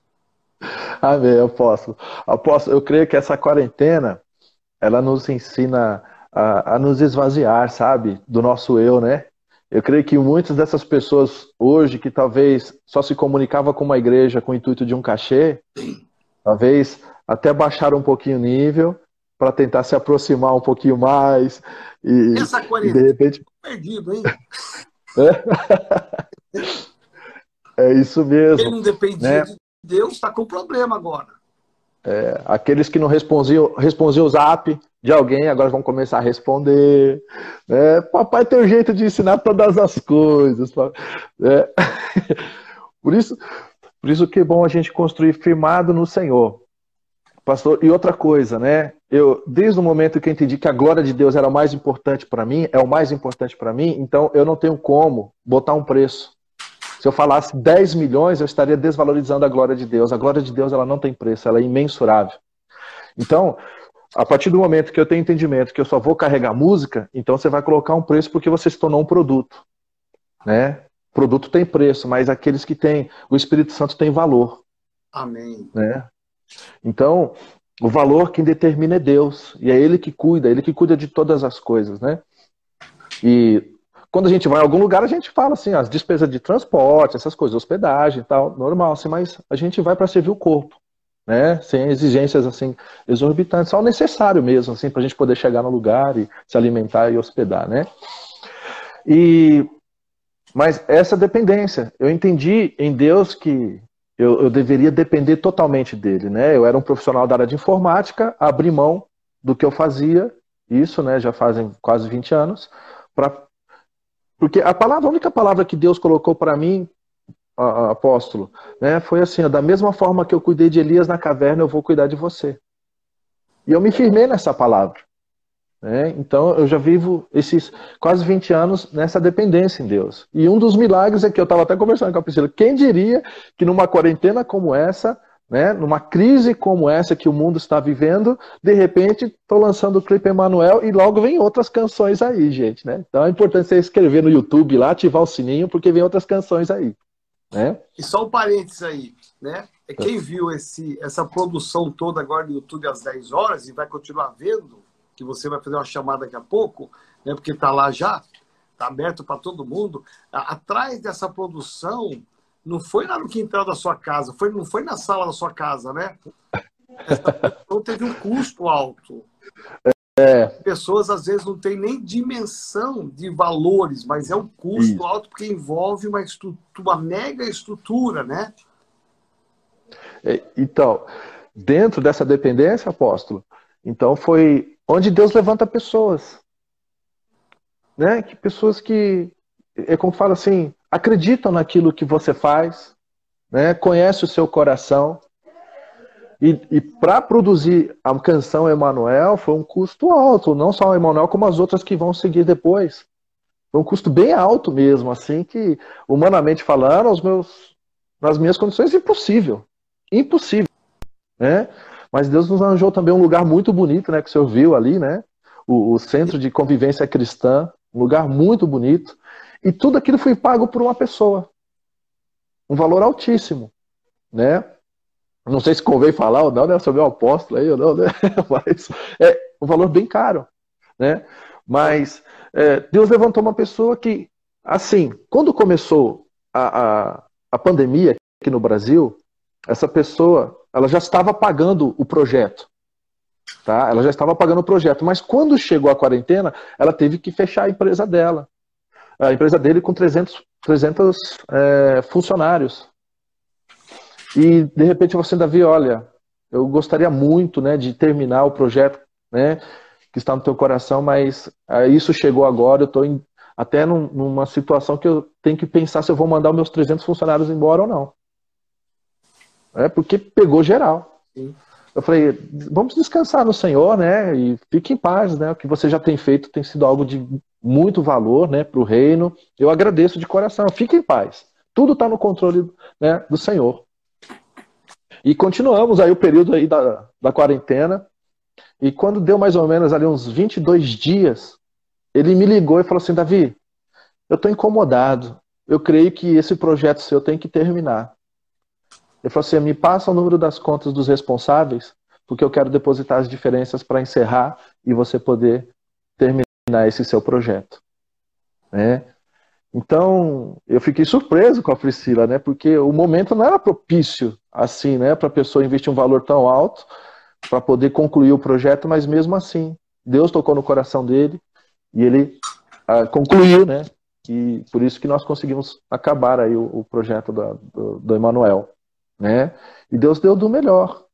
Amém, apóstolo. Apóstolo, eu creio que essa quarentena, ela nos ensina a, a nos esvaziar, sabe? Do nosso eu, né? Eu creio que muitas dessas pessoas hoje que talvez só se comunicava com uma igreja com o intuito de um cachê, talvez até baixaram um pouquinho o nível para tentar se aproximar um pouquinho mais. E, Essa quarentena, de repente. perdido, hein? É, é isso mesmo. Quem não dependia né? de Deus está com problema agora. É, aqueles que não respondiam, respondiam o zap de alguém, agora vão começar a responder. Né? Papai tem um jeito de ensinar todas as coisas. Né? Por isso, por isso que é bom a gente construir firmado no Senhor. Pastor, e outra coisa, né? Eu, desde o momento que eu entendi que a glória de Deus era o mais importante para mim, é o mais importante para mim, então eu não tenho como botar um preço. Se eu falasse 10 milhões, eu estaria desvalorizando a glória de Deus. A glória de Deus ela não tem preço, ela é imensurável. Então, a partir do momento que eu tenho entendimento que eu só vou carregar música, então você vai colocar um preço porque você se tornou um produto. Né? O produto tem preço, mas aqueles que têm o Espírito Santo tem valor. Amém. Né? Então, o valor quem determina é Deus. E é Ele que cuida, Ele que cuida de todas as coisas, né? E quando a gente vai em algum lugar, a gente fala assim, as despesas de transporte, essas coisas, hospedagem e tal, normal, assim, mas a gente vai para servir o corpo, né? Sem exigências assim exorbitantes, só o necessário mesmo, assim, para a gente poder chegar no lugar e se alimentar e hospedar, né? E mas essa dependência, eu entendi em Deus que eu, eu, deveria depender totalmente dele, né? Eu era um profissional da área de informática, abri mão do que eu fazia, isso, né? Já fazem quase 20 anos, para porque a palavra, a única palavra que Deus colocou para mim, apóstolo, né, foi assim: ó, da mesma forma que eu cuidei de Elias na caverna, eu vou cuidar de você. E eu me firmei nessa palavra. Né? Então eu já vivo esses quase 20 anos nessa dependência em Deus. E um dos milagres é que eu estava até conversando com a Priscila. Quem diria que numa quarentena como essa, né, numa crise como essa que o mundo está vivendo, de repente estou lançando o clipe Emanuel e logo vem outras canções aí, gente, né? Então é importante você escrever no YouTube lá, ativar o sininho, porque vem outras canções aí, né? E só um parênteses aí, né? É quem viu esse, essa produção toda agora no YouTube às 10 horas e vai continuar vendo, que você vai fazer uma chamada daqui a pouco, né? Porque está lá já, está aberto para todo mundo. Atrás dessa produção não foi lá no quintal da sua casa, foi, não foi na sala da sua casa, né? Então teve um custo alto. É. Pessoas às vezes não têm nem dimensão de valores, mas é um custo Isso. alto porque envolve uma, uma mega estrutura, né? É, então, dentro dessa dependência, apóstolo, então foi onde Deus levanta pessoas, né? Que pessoas que é como fala assim, acreditam naquilo que você faz, né? conhece o seu coração. E, e para produzir a canção Emanuel foi um custo alto, não só o Emanuel, como as outras que vão seguir depois. Foi um custo bem alto mesmo, assim, que, humanamente falando, aos meus, nas minhas condições, impossível. Impossível. Né? Mas Deus nos arranjou também um lugar muito bonito, né? Que o senhor viu ali, né? O, o Centro de Convivência Cristã, um lugar muito bonito. E tudo aquilo foi pago por uma pessoa. Um valor altíssimo, né? Não sei se convém falar ou não, né? Sobre o apóstolo aí ou não, né? Mas é um valor bem caro, né? Mas é, Deus levantou uma pessoa que, assim, quando começou a, a, a pandemia aqui no Brasil, essa pessoa, ela já estava pagando o projeto, tá? Ela já estava pagando o projeto, mas quando chegou a quarentena, ela teve que fechar a empresa dela a empresa dele com 300, 300 é, funcionários. E de repente você, Davi, olha, eu gostaria muito né, de terminar o projeto né, que está no teu coração, mas é, isso chegou agora, eu estou até num, numa situação que eu tenho que pensar se eu vou mandar os meus 300 funcionários embora ou não. É porque pegou geral. Sim. Eu falei, vamos descansar no Senhor, né? E fique em paz, né? O que você já tem feito tem sido algo de muito valor né, para o reino. Eu agradeço de coração. Fique em paz. Tudo está no controle né, do Senhor. E continuamos aí o período aí da, da quarentena. E quando deu mais ou menos ali uns 22 dias, ele me ligou e falou assim: Davi, eu estou incomodado. Eu creio que esse projeto seu tem que terminar. Ele falou assim: me passa o número das contas dos responsáveis, porque eu quero depositar as diferenças para encerrar e você poder terminar esse seu projeto. Né? Então, eu fiquei surpreso com a Priscila, né? Porque o momento não era propício assim, né, para a pessoa investir um valor tão alto, para poder concluir o projeto, mas mesmo assim, Deus tocou no coração dele e ele uh, concluiu, né? E por isso que nós conseguimos acabar aí o, o projeto do, do, do Emanuel, né? E Deus deu do melhor.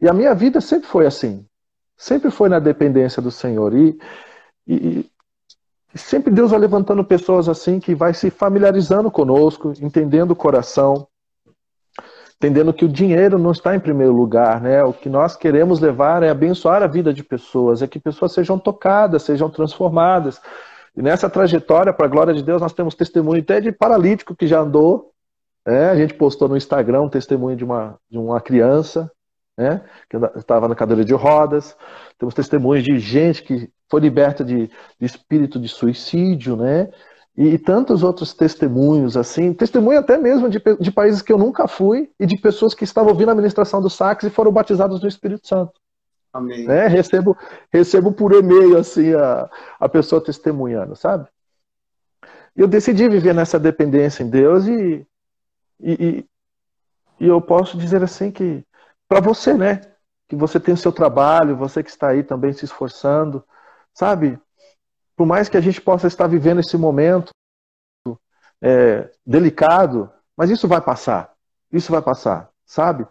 E a minha vida sempre foi assim, sempre foi na dependência do Senhor. E, e, e sempre Deus vai levantando pessoas assim que vai se familiarizando conosco, entendendo o coração, entendendo que o dinheiro não está em primeiro lugar, né? O que nós queremos levar é abençoar a vida de pessoas, é que pessoas sejam tocadas, sejam transformadas. E nessa trajetória, para a glória de Deus, nós temos testemunho até de paralítico que já andou. Né? A gente postou no Instagram um testemunho de uma, de uma criança né? que estava na cadeira de rodas. Temos testemunhos de gente que foi liberta de, de espírito de suicídio, né? E, e, tantos outros testemunhos, assim, testemunho até mesmo de, de países que eu nunca fui e de pessoas que estavam ouvindo a ministração do sax e foram batizados no Espírito Santo. Amém. Né? Recebo, recebo por e-mail, assim, a, a pessoa testemunhando, sabe? Eu decidi viver nessa dependência em Deus e, e, e eu posso dizer assim que, para você, né? Que você tem o seu trabalho, você que está aí também se esforçando, sabe? por mais que a gente possa estar vivendo esse momento é, delicado, mas isso vai passar. Isso vai passar, sabe?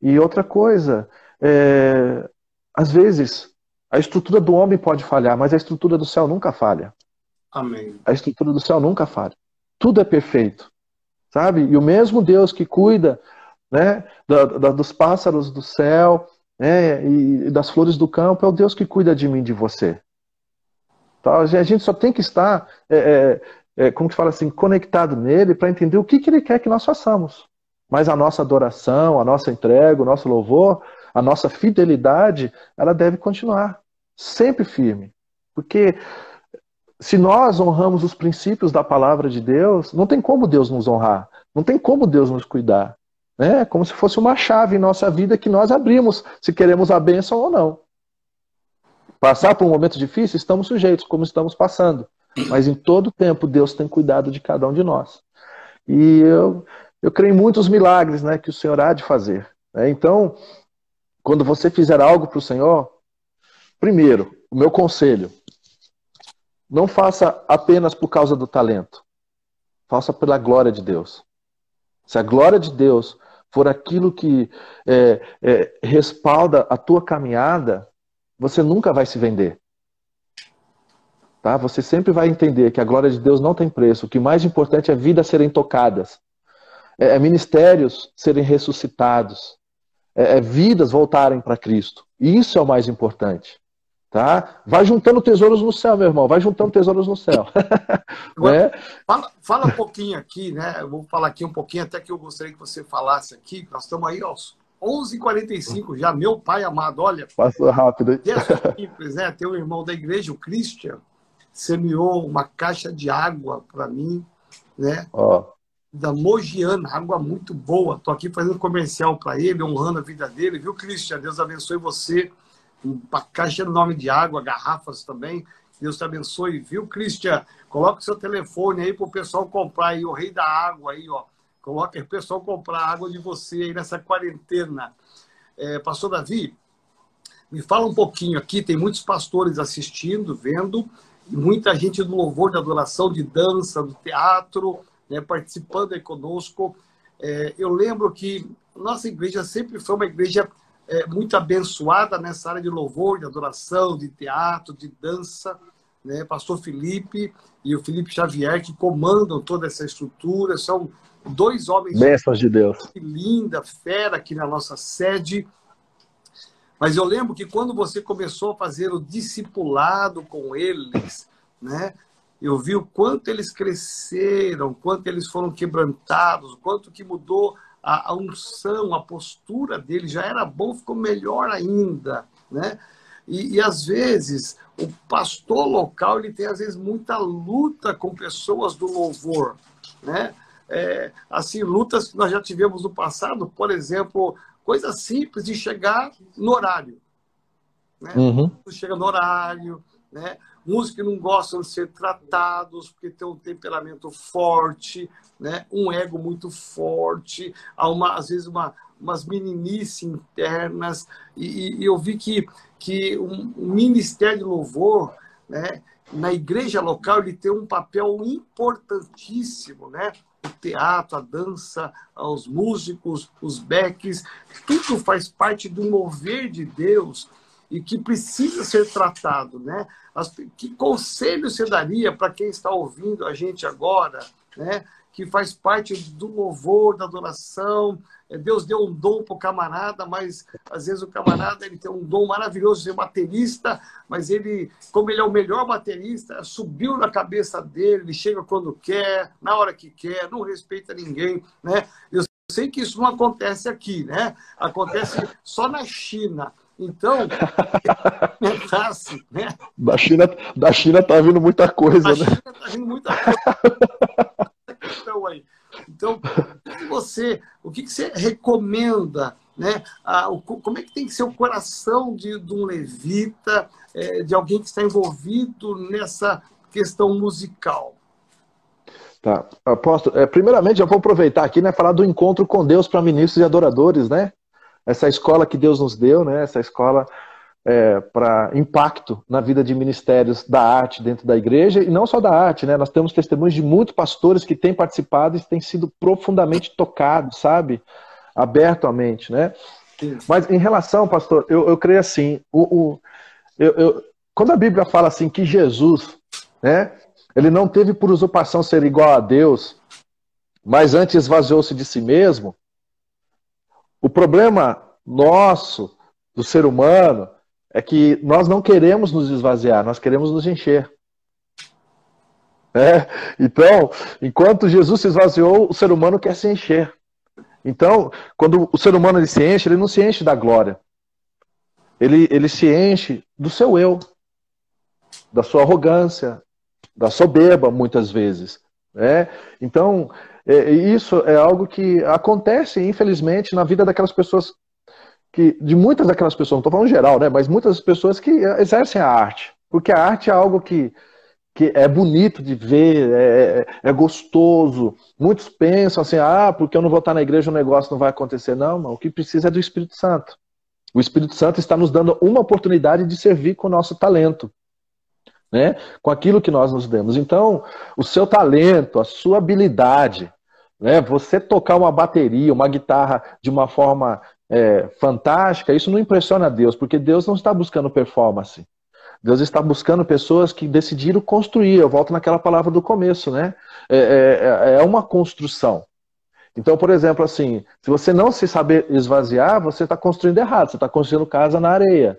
E outra coisa, é, às vezes a estrutura do homem pode falhar, mas a estrutura do céu nunca falha. Amém. A estrutura do céu nunca falha. Tudo é perfeito, sabe? E o mesmo Deus que cuida, né, da, da, dos pássaros do céu, né, e das flores do campo, é o Deus que cuida de mim, de você. Tá? A gente só tem que estar, é, é, é como que fala assim, conectado nele para entender o que, que ele quer que nós façamos. Mas a nossa adoração, a nossa entrega, o nosso louvor, a nossa fidelidade, ela deve continuar sempre firme. Porque se nós honramos os princípios da palavra de Deus, não tem como Deus nos honrar, não tem como Deus nos cuidar. Né? Como se fosse uma chave em nossa vida que nós abrimos, se queremos a bênção ou não. Passar por um momento difícil, estamos sujeitos, como estamos passando. Mas em todo tempo, Deus tem cuidado de cada um de nós. E eu, eu creio em muitos milagres né, que o Senhor há de fazer. Né? Então, quando você fizer algo para o Senhor, primeiro, o meu conselho, não faça apenas por causa do talento. Faça pela glória de Deus. Se a glória de Deus for aquilo que é, é, respalda a tua caminhada, você nunca vai se vender. Tá? Você sempre vai entender que a glória de Deus não tem preço. O que mais importante é vidas serem tocadas, é, é ministérios serem ressuscitados, é, é vidas voltarem para Cristo. Isso é o mais importante. Tá? Vai juntando tesouros no céu, meu irmão. Vai juntando tesouros no céu. Agora, né? fala, fala um pouquinho aqui, né? Eu vou falar aqui um pouquinho, até que eu gostaria que você falasse aqui. Nós estamos aí aos 11h45 já, meu pai amado, olha. Passou rápido. É simples, né? Tem um irmão da igreja, o Christian, semeou uma caixa de água para mim, né? Oh. Da Mogiana, água muito boa. Estou aqui fazendo comercial para ele, honrando a vida dele, viu, Christian? Deus abençoe você. Uma caixa enorme de água, garrafas também. Deus te abençoe, viu, Christian? Coloca seu telefone aí para o pessoal comprar aí, o rei da água aí, ó. Coloca o pessoal comprar água de você aí nessa quarentena. É, Pastor Davi, me fala um pouquinho aqui, tem muitos pastores assistindo, vendo, e muita gente do louvor, de adoração, de dança, do teatro, né, participando aí conosco. É, eu lembro que nossa igreja sempre foi uma igreja é, muito abençoada nessa área de louvor, de adoração, de teatro, de dança. Né? Pastor Felipe e o Felipe Xavier, que comandam toda essa estrutura, são dois homens. Bênçãos de Deus. Que linda, fera aqui na nossa sede. Mas eu lembro que quando você começou a fazer o discipulado com eles, né? Eu vi o quanto eles cresceram, quanto eles foram quebrantados, quanto que mudou a, a unção, a postura deles. Já era bom, ficou melhor ainda, né? E, e, às vezes o pastor local ele tem às vezes muita luta com pessoas do louvor, né? é, assim, lutas que nós já tivemos no passado, por exemplo, coisa simples de chegar no horário. Né? Uhum. Chega no horário, né? Músicos que não gostam de ser tratados porque tem um temperamento forte, né? um ego muito forte, há uma, às vezes uma, umas meninices internas, e, e eu vi que, que um, um ministério de louvor, né, na igreja local, ele tem um papel importantíssimo, né? O teatro, a dança, os músicos, os becks, tudo faz parte do mover de Deus e que precisa ser tratado, né? As, que conselho você daria para quem está ouvindo a gente agora, né? Que faz parte do louvor, da adoração. É, Deus deu um dom para o camarada, mas às vezes o camarada ele tem um dom maravilhoso de baterista, mas ele, como ele é o melhor baterista, subiu na cabeça dele, ele chega quando quer, na hora que quer, não respeita ninguém, né? Eu sei que isso não acontece aqui, né? Acontece só na China. Então, comentasse, né? Da China, da China tá vindo muita coisa, da né? China tá vindo muita coisa. então, aí. Então, o que você, o que você recomenda, né? Ah, o, como é que tem que ser o coração de, de um levita, é, de alguém que está envolvido nessa questão musical? Tá. Apóstolo, é, primeiramente, eu vou aproveitar aqui, né, falar do encontro com Deus para ministros e adoradores, né? Essa escola que Deus nos deu, né? Essa escola é, para impacto na vida de ministérios da arte dentro da igreja e não só da arte, né? Nós temos testemunhos de muitos pastores que têm participado e têm sido profundamente tocados, sabe? Aberto a mente, né? Sim. Mas em relação, pastor, eu, eu creio assim, o, o eu, eu, quando a Bíblia fala assim que Jesus, né? Ele não teve por usurpação ser igual a Deus, mas antes esvaziou-se de si mesmo. O problema nosso, do ser humano, é que nós não queremos nos esvaziar, nós queremos nos encher. É? Então, enquanto Jesus se esvaziou, o ser humano quer se encher. Então, quando o ser humano ele se enche, ele não se enche da glória. Ele, ele se enche do seu eu, da sua arrogância, da soberba, muitas vezes. Né? Então, é, isso é algo que acontece, infelizmente, na vida daquelas pessoas que, de muitas daquelas pessoas, não estou falando geral, né, mas muitas pessoas que exercem a arte, porque a arte é algo que, que é bonito de ver, é, é, é gostoso. Muitos pensam assim, ah, porque eu não vou estar na igreja o negócio não vai acontecer. Não, não, o que precisa é do Espírito Santo. O Espírito Santo está nos dando uma oportunidade de servir com o nosso talento né? Com aquilo que nós nos demos. Então, o seu talento, a sua habilidade, né? Você tocar uma bateria, uma guitarra de uma forma é, fantástica, isso não impressiona Deus, porque Deus não está buscando performance. Deus está buscando pessoas que decidiram construir. Eu volto naquela palavra do começo, né? É, é, é, é uma construção. Então, por exemplo, assim, se você não se saber esvaziar, você está construindo errado, você está construindo casa na areia.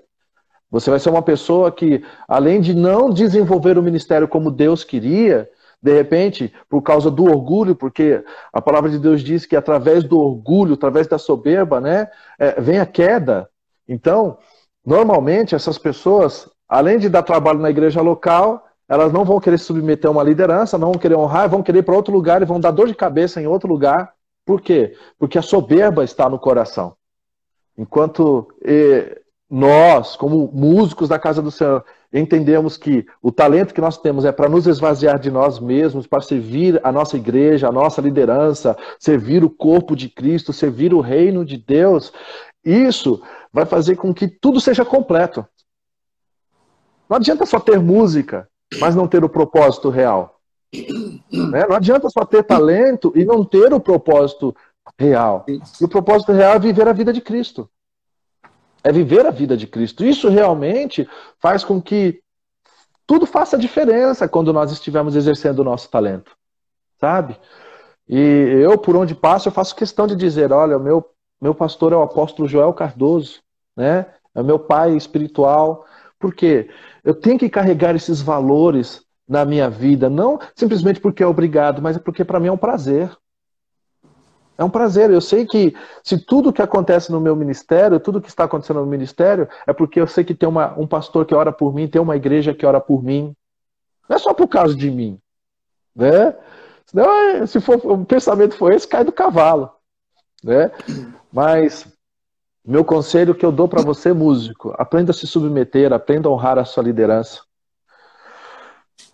Você vai ser uma pessoa que, além de não desenvolver o ministério como Deus queria, de repente, por causa do orgulho, porque a palavra de Deus diz que através do orgulho, através da soberba, né, é, vem a queda. Então, normalmente, essas pessoas, além de dar trabalho na igreja local, elas não vão querer se submeter a uma liderança, não vão querer honrar, vão querer ir para outro lugar e vão dar dor de cabeça em outro lugar. Por quê? Porque a soberba está no coração. Enquanto nós, como músicos da casa do Senhor, entendemos que o talento que nós temos é para nos esvaziar de nós mesmos, para servir a nossa igreja, a nossa liderança, servir o corpo de Cristo, servir o reino de Deus, isso vai fazer com que tudo seja completo. Não adianta só ter música, mas não ter o propósito real. Né? Não adianta só ter talento e não ter o propósito real. E o propósito real é viver a vida de Cristo é viver a vida de Cristo. Isso realmente faz com que tudo faça diferença quando nós estivermos exercendo o nosso talento, sabe? E eu, por onde passo, eu faço questão de dizer, olha, meu, meu pastor é o apóstolo Joel Cardoso, né? É meu pai espiritual, porque eu tenho que carregar esses valores na minha vida, não simplesmente porque é obrigado, mas é porque para mim é um prazer. É um prazer. Eu sei que se tudo que acontece no meu ministério, tudo que está acontecendo no ministério, é porque eu sei que tem uma, um pastor que ora por mim, tem uma igreja que ora por mim. Não é só por causa de mim. Né? Senão, se for, o pensamento for esse, cai do cavalo. Né? Mas meu conselho que eu dou para você, músico, aprenda a se submeter, aprenda a honrar a sua liderança.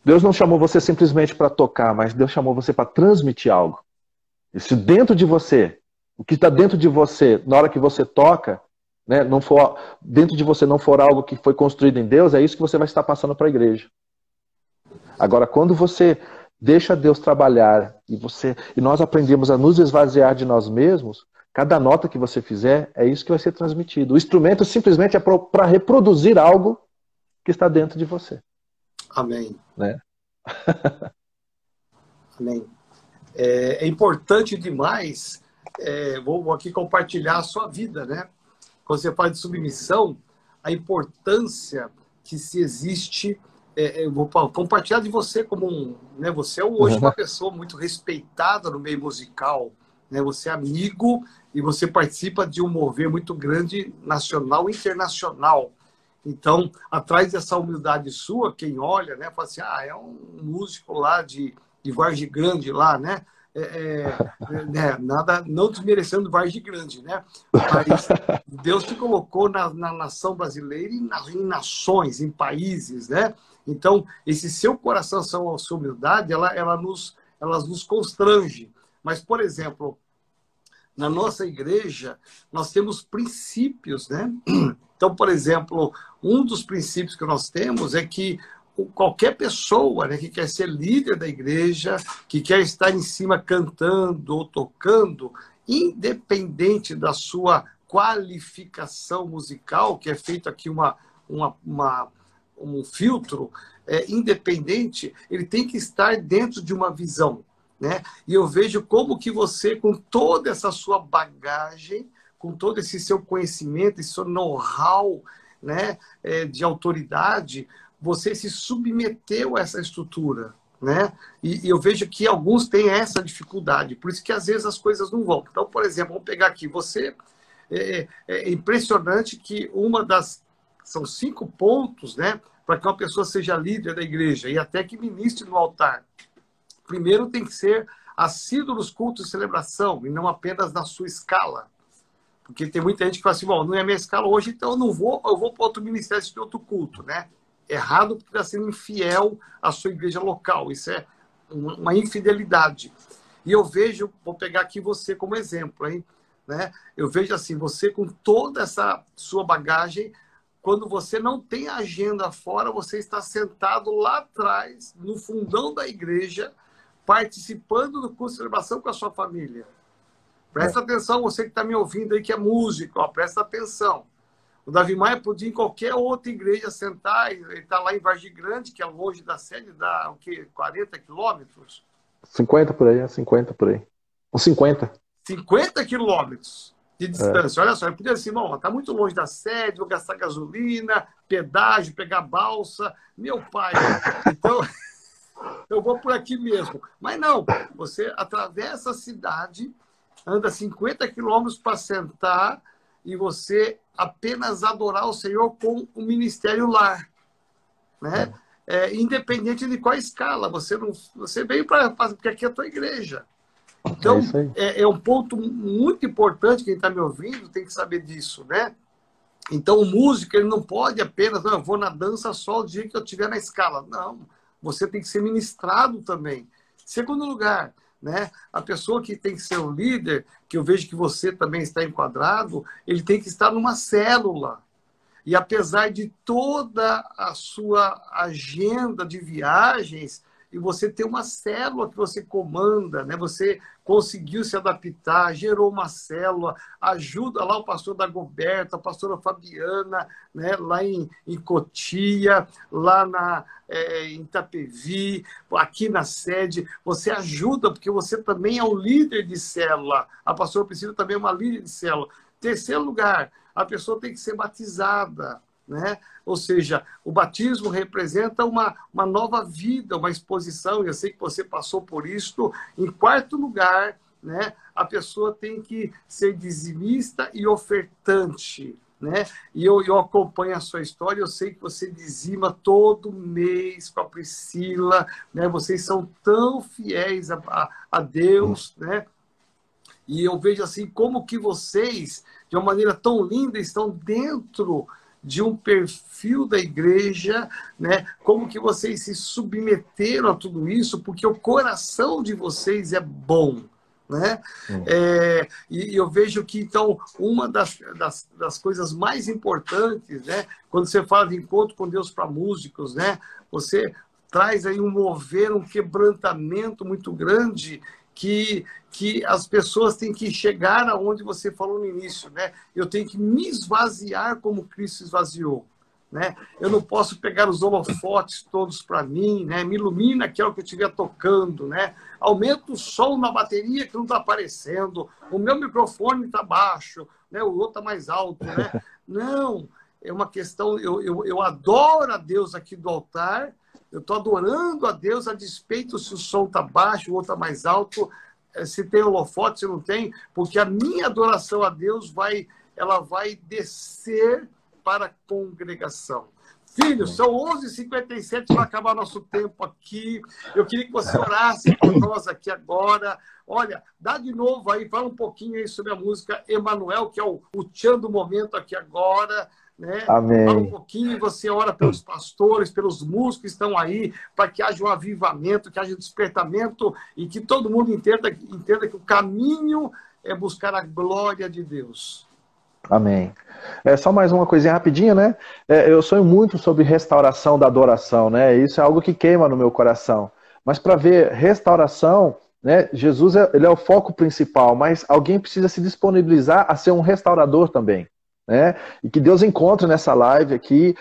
Deus não chamou você simplesmente para tocar, mas Deus chamou você para transmitir algo. E se dentro de você o que está dentro de você, na hora que você toca, né, não for dentro de você não for algo que foi construído em Deus, é isso que você vai estar passando para a igreja. Agora, quando você deixa Deus trabalhar e você e nós aprendemos a nos esvaziar de nós mesmos, cada nota que você fizer é isso que vai ser transmitido. O instrumento simplesmente é para reproduzir algo que está dentro de você. Amém. Né? Amém. É, é, importante demais. É, vou aqui compartilhar a sua vida, né? Quando você fala de submissão, a importância que se existe é, é, eu vou compartilhar de você como um, né, você é hoje uhum. uma pessoa muito respeitada no meio musical, né? Você é amigo e você participa de um mover muito grande nacional e internacional. Então, atrás dessa humildade sua, quem olha, né, fala assim, ah, é um músico lá de, de Vargem Grande lá, né? É, é, né, nada, não desmerecendo Vargem Grande, né? Mas Deus te colocou na, na nação brasileira e na, em nações, em países, né? Então, esse seu coração, a sua humildade, ela, ela, nos, ela nos constrange. Mas, por exemplo, na nossa igreja, nós temos princípios, né? Então, por exemplo, um dos princípios que nós temos é que qualquer pessoa né, que quer ser líder da igreja, que quer estar em cima cantando ou tocando, independente da sua qualificação musical, que é feito aqui uma, uma, uma um filtro é, independente, ele tem que estar dentro de uma visão. Né? E eu vejo como que você, com toda essa sua bagagem, com todo esse seu conhecimento, esse seu know-how né, é, de autoridade, você se submeteu a essa estrutura. Né? E, e, eu vejo que alguns têm essa dificuldade, por isso que às vezes as coisas não vão. Então, por exemplo, vamos pegar aqui, você é, é impressionante que uma das são cinco pontos, né, para que uma pessoa seja líder da igreja e até que ministre no altar. Primeiro tem que ser assíduo nos cultos de celebração e não apenas na sua escala. Porque tem muita gente que fala assim, bom, não é minha escala hoje, então eu não vou, eu vou para outro ministério de outro culto, né? Errado porque está sendo infiel à sua igreja local. Isso é uma infidelidade. E eu vejo, vou pegar aqui você como exemplo, hein? Né? Eu vejo assim, você com toda essa sua bagagem, quando você não tem agenda fora, você está sentado lá atrás, no fundão da igreja, participando do curso de celebração com a sua família. Presta é. atenção, você que está me ouvindo aí, que é músico, ó, presta atenção. O Davi Maia podia ir em qualquer outra igreja sentar, ele está lá em Vargem Grande, que é longe da sede, dá o quê? 40 quilômetros? 50 por aí, é 50 por aí. Uns 50. 50 quilômetros de distância. É. Olha só, eu podia dizer, bom, está muito longe da sede, vou gastar gasolina, pedágio, pegar balsa. Meu pai. Então, eu vou por aqui mesmo. Mas não, você atravessa a cidade, anda 50 quilômetros para sentar e você apenas adorar o Senhor com o ministério lar. Né? É. É, independente de qual escala, você não, você veio para porque aqui é a tua igreja. Então, é, é, é, um ponto muito importante, quem está me ouvindo tem que saber disso, né? Então, o músico, ele não pode apenas, não, eu vou na dança só o dia que eu estiver na escala. Não, você tem que ser ministrado também. Segundo lugar, né, a pessoa que tem que ser o líder, que eu vejo que você também está enquadrado, ele tem que estar numa célula. E apesar de toda a sua agenda de viagens, e você tem uma célula que você comanda, né? Você conseguiu se adaptar, gerou uma célula, ajuda lá o pastor da Goberta, a pastora Fabiana, né? Lá em, em Cotia, lá na, é, em Itapevi, aqui na sede, você ajuda, porque você também é um líder de célula. A pastora Priscila também é uma líder de célula. Terceiro lugar, a pessoa tem que ser batizada. Né? Ou seja, o batismo representa uma, uma nova vida, uma exposição, eu sei que você passou por isso. Em quarto lugar, né, a pessoa tem que ser dizimista e ofertante. Né? E eu, eu acompanho a sua história, eu sei que você dizima todo mês com a Priscila, né? vocês são tão fiéis a, a, Deus, né? E eu vejo assim como que vocês, de uma maneira tão linda, estão dentro de um perfil da igreja, né? Como que vocês se submeteram a tudo isso, porque o coração de vocês é bom. Né? É, e eu vejo que, então, uma das, das, das, coisas mais importantes, né, quando você fala de encontro com Deus para músicos, né, você traz aí um mover, um quebrantamento muito grande que, que as pessoas têm que chegar aonde você falou no início, né? Eu tenho que me esvaziar como Cristo esvaziou. Né? Eu não posso pegar os holofotes todos para mim, né? Me ilumina aquilo que eu estiver tocando, né? Aumenta o som na bateria que não está aparecendo. O meu microfone está baixo, né? O outro está mais alto, né? Não, é uma questão. Eu, eu, eu adoro a Deus aqui do altar. Eu estou adorando a Deus a despeito se o som está baixo, o outro está mais alto, eh, se tem holofote, se não tem, porque a minha adoração a Deus vai, ela vai descer para a congregação. Filhos, são 11h57 para acabar nosso tempo aqui. Eu queria que você orasse por nós aqui agora. Olha, dá de novo aí, fala um pouquinho aí sobre a música Emanuel, que é o, o tchan do momento aqui agora. Né? Amém. Fala um pouquinho, você ora pelos pastores, pelos músicos que estão aí, para que haja um avivamento, que haja um despertamento e que todo mundo entenda, entenda que o caminho é buscar a glória de Deus. Amém. É só mais uma coisinha rapidinha, né? É, eu sonho muito sobre restauração da adoração, né? Isso é algo que queima no meu coração. Mas para ver restauração, né? Jesus é, ele é o foco principal, mas alguém precisa se disponibilizar a ser um restaurador também, né? E que Deus encontre nessa live aqui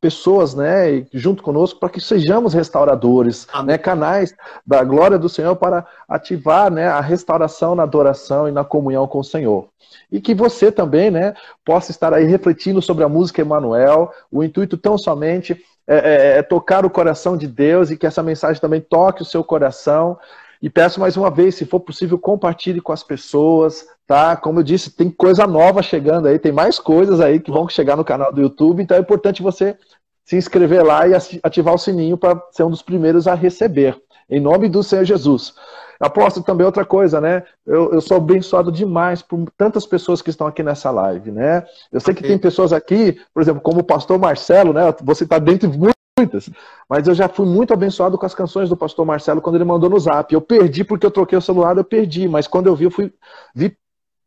pessoas, né, junto conosco, para que sejamos restauradores, né, canais da glória do Senhor para ativar, né, a restauração na adoração e na comunhão com o Senhor. E que você também, né, possa estar aí refletindo sobre a música Emanuel, o intuito tão somente é, é, é tocar o coração de Deus e que essa mensagem também toque o seu coração. E peço mais uma vez, se for possível, compartilhe com as pessoas, tá? Como eu disse, tem coisa nova chegando aí, tem mais coisas aí que vão chegar no canal do YouTube, então é importante você se inscrever lá e ativar o sininho para ser um dos primeiros a receber. Em nome do Senhor Jesus. Aposto também outra coisa, né? Eu, eu sou abençoado demais por tantas pessoas que estão aqui nessa live, né? Eu sei que tem pessoas aqui, por exemplo, como o pastor Marcelo, né? Você está dentro de muitas, mas eu já fui muito abençoado com as canções do pastor Marcelo quando ele mandou no zap. Eu perdi porque eu troquei o celular, eu perdi, mas quando eu vi, eu fui, vi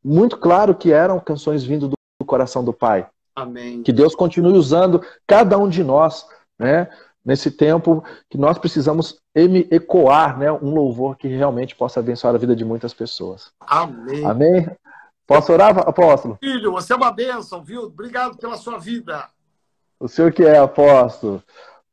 muito claro que eram canções vindo do, do coração do Pai. Amém. Que Deus continue usando cada um de nós, né? nesse tempo que nós precisamos ecoar né, um louvor que realmente possa abençoar a vida de muitas pessoas. Amém. Amém? Posso orar, apóstolo? Filho, você é uma bênção, viu? Obrigado pela sua vida. O senhor que é apóstolo.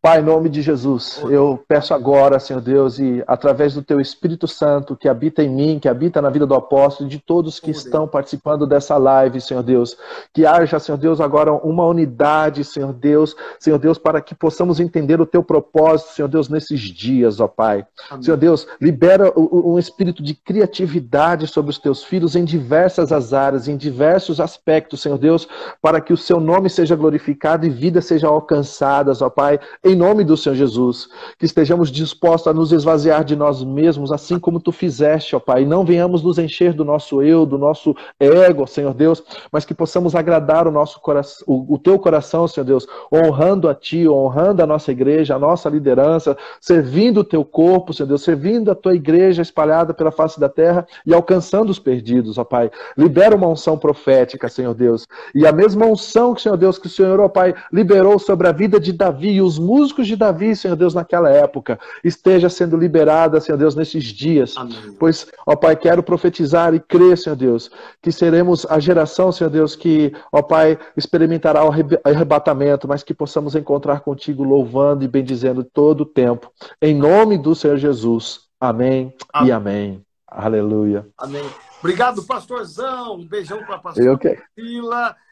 Pai, em nome de Jesus, eu peço agora, Senhor Deus, e através do Teu Espírito Santo que habita em mim, que habita na vida do apóstolo e de todos que estão participando dessa live, Senhor Deus, que haja, Senhor Deus, agora uma unidade, Senhor Deus, Senhor Deus, para que possamos entender o Teu propósito, Senhor Deus, nesses dias, ó Pai. Amém. Senhor Deus, libera um espírito de criatividade sobre os Teus filhos em diversas as áreas, em diversos aspectos, Senhor Deus, para que o Seu nome seja glorificado e vidas sejam alcançadas, ó Pai em nome do Senhor Jesus, que estejamos dispostos a nos esvaziar de nós mesmos, assim como tu fizeste, ó Pai, não venhamos nos encher do nosso eu, do nosso ego, Senhor Deus, mas que possamos agradar o nosso coração, o, teu coração, Senhor Deus, honrando a ti, honrando a nossa igreja, a nossa liderança, servindo o teu corpo, Senhor Deus, servindo a tua igreja espalhada pela face da terra e alcançando os perdidos, ó Pai. Libera uma unção profética, Senhor Deus, e a mesma unção que, Senhor Deus, que o Senhor, ó Pai, liberou sobre a vida de Davi e os músicos de Davi, Senhor Deus, naquela época, esteja sendo liberada, Senhor Deus, nesses dias. Amém. Pois, ó Pai, quero profetizar e crer, Senhor Deus, que seremos a geração, Senhor Deus, que, ó Pai, experimentará o arrebatamento, mas que possamos encontrar contigo louvando e bendizendo todo o tempo. Em nome do Senhor Jesus. Amém, amém. e amém. Aleluia. Amém. Obrigado, pastorzão. Um beijão para a pastora Eu que...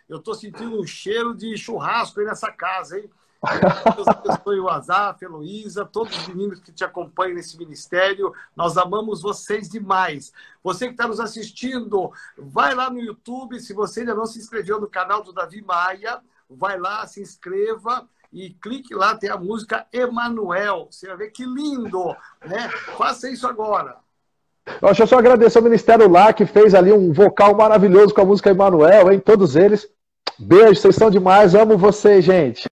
Eu estou sentindo um cheiro de churrasco aí nessa casa, hein? Deus abençoe o Azaf, a Heloísa, todos os meninos que te acompanham nesse ministério. Nós amamos vocês demais. Você que está nos assistindo, vai lá no YouTube. Se você ainda não se inscreveu no canal do Davi Maia, vai lá, se inscreva e clique lá, tem a música Emanuel. Você vai ver que lindo, né? Faça isso agora. Deixa eu só agradecer ao Ministério lá, que fez ali um vocal maravilhoso com a música Emanuel, hein? Todos eles. Beijo, vocês são demais. Amo vocês, gente.